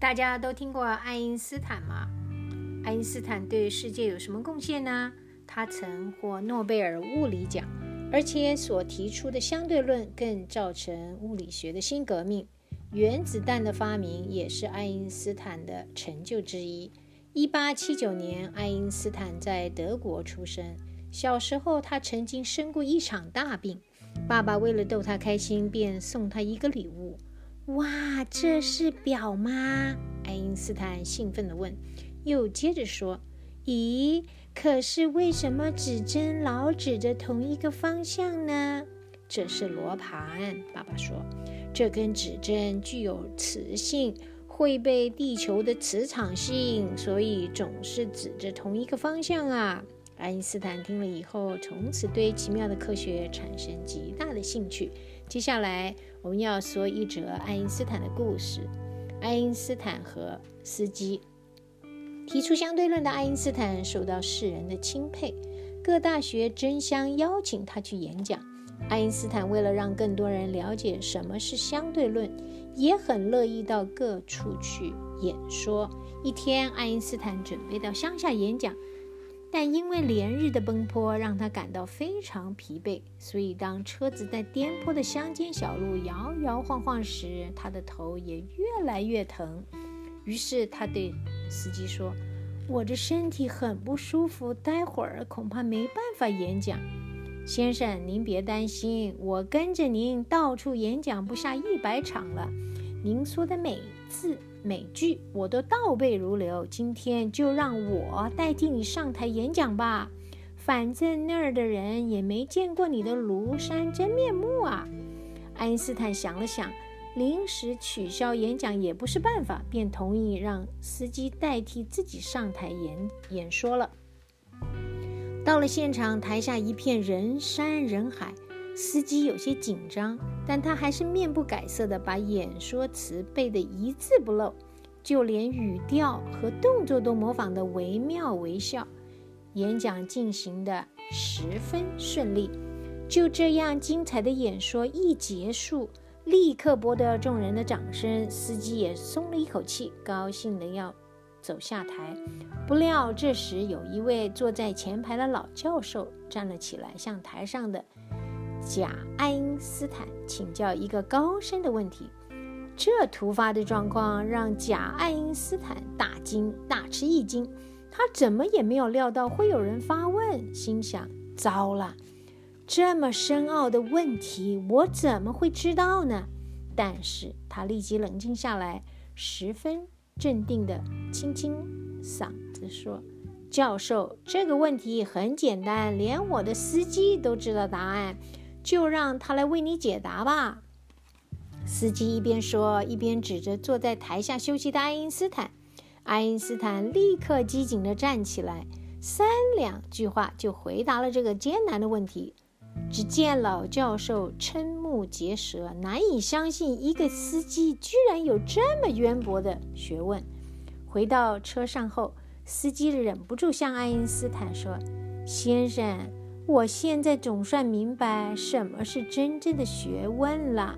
大家都听过爱因斯坦吗？爱因斯坦对世界有什么贡献呢？他曾获诺贝尔物理奖，而且所提出的相对论更造成物理学的新革命。原子弹的发明也是爱因斯坦的成就之一。一八七九年，爱因斯坦在德国出生。小时候，他曾经生过一场大病，爸爸为了逗他开心，便送他一个礼物。哇，这是表吗？爱因斯坦兴奋地问，又接着说：“咦，可是为什么指针老指着同一个方向呢？”这是罗盘，爸爸说，这根指针具有磁性，会被地球的磁场吸引，所以总是指着同一个方向啊。爱因斯坦听了以后，从此对奇妙的科学产生极大的兴趣。接下来，我们要说一则爱因斯坦的故事。爱因斯坦和司机提出相对论的爱因斯坦受到世人的钦佩，各大学争相邀请他去演讲。爱因斯坦为了让更多人了解什么是相对论，也很乐意到各处去演说。一天，爱因斯坦准备到乡下演讲。但因为连日的奔波，让他感到非常疲惫，所以当车子在颠簸的乡间小路摇摇晃晃时，他的头也越来越疼。于是他对司机说：“我这身体很不舒服，待会儿恐怕没办法演讲。”先生，您别担心，我跟着您到处演讲不下一百场了。您说的每字。每句我都倒背如流，今天就让我代替你上台演讲吧。反正那儿的人也没见过你的庐山真面目啊。爱因斯坦想了想，临时取消演讲也不是办法，便同意让司机代替自己上台演演说了。到了现场，台下一片人山人海，司机有些紧张。但他还是面不改色地把演说词背得一字不漏，就连语调和动作都模仿得惟妙惟肖。演讲进行得十分顺利。就这样，精彩的演说一结束，立刻博得众人的掌声，司机也松了一口气，高兴地要走下台。不料这时有一位坐在前排的老教授站了起来，向台上的。贾爱因斯坦请教一个高深的问题，这突发的状况让贾爱因斯坦大惊大吃一惊。他怎么也没有料到会有人发问，心想：糟了，这么深奥的问题，我怎么会知道呢？但是他立即冷静下来，十分镇定地清清嗓子说：“教授，这个问题很简单，连我的司机都知道答案。”就让他来为你解答吧。司机一边说，一边指着坐在台下休息的爱因斯坦。爱因斯坦立刻机警地站起来，三两句话就回答了这个艰难的问题。只见老教授瞠目结舌，难以相信一个司机居然有这么渊博的学问。回到车上后，司机忍不住向爱因斯坦说：“先生。”我现在总算明白什么是真正的学问了。